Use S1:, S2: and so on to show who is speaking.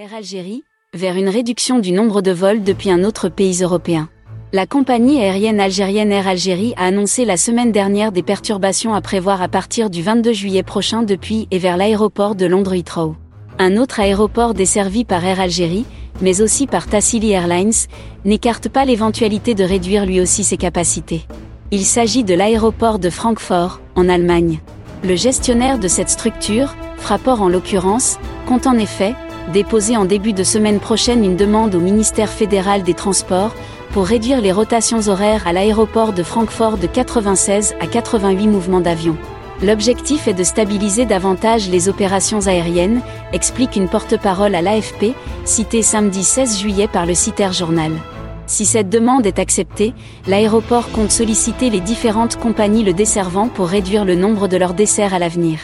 S1: Air Algérie, vers une réduction du nombre de vols depuis un autre pays européen. La compagnie aérienne algérienne Air Algérie a annoncé la semaine dernière des perturbations à prévoir à partir du 22 juillet prochain depuis et vers l'aéroport de Londres Heathrow. Un autre aéroport desservi par Air Algérie, mais aussi par Tassili Airlines, n'écarte pas l'éventualité de réduire lui aussi ses capacités. Il s'agit de l'aéroport de Francfort, en Allemagne. Le gestionnaire de cette structure, Fraport en l'occurrence, compte en effet, déposer en début de semaine prochaine une demande au ministère fédéral des Transports pour réduire les rotations horaires à l'aéroport de Francfort de 96 à 88 mouvements d'avion. L'objectif est de stabiliser davantage les opérations aériennes, explique une porte-parole à l'AFP, citée samedi 16 juillet par le Citer Journal. Si cette demande est acceptée, l'aéroport compte solliciter les différentes compagnies le desservant pour réduire le nombre de leurs desserts à l'avenir.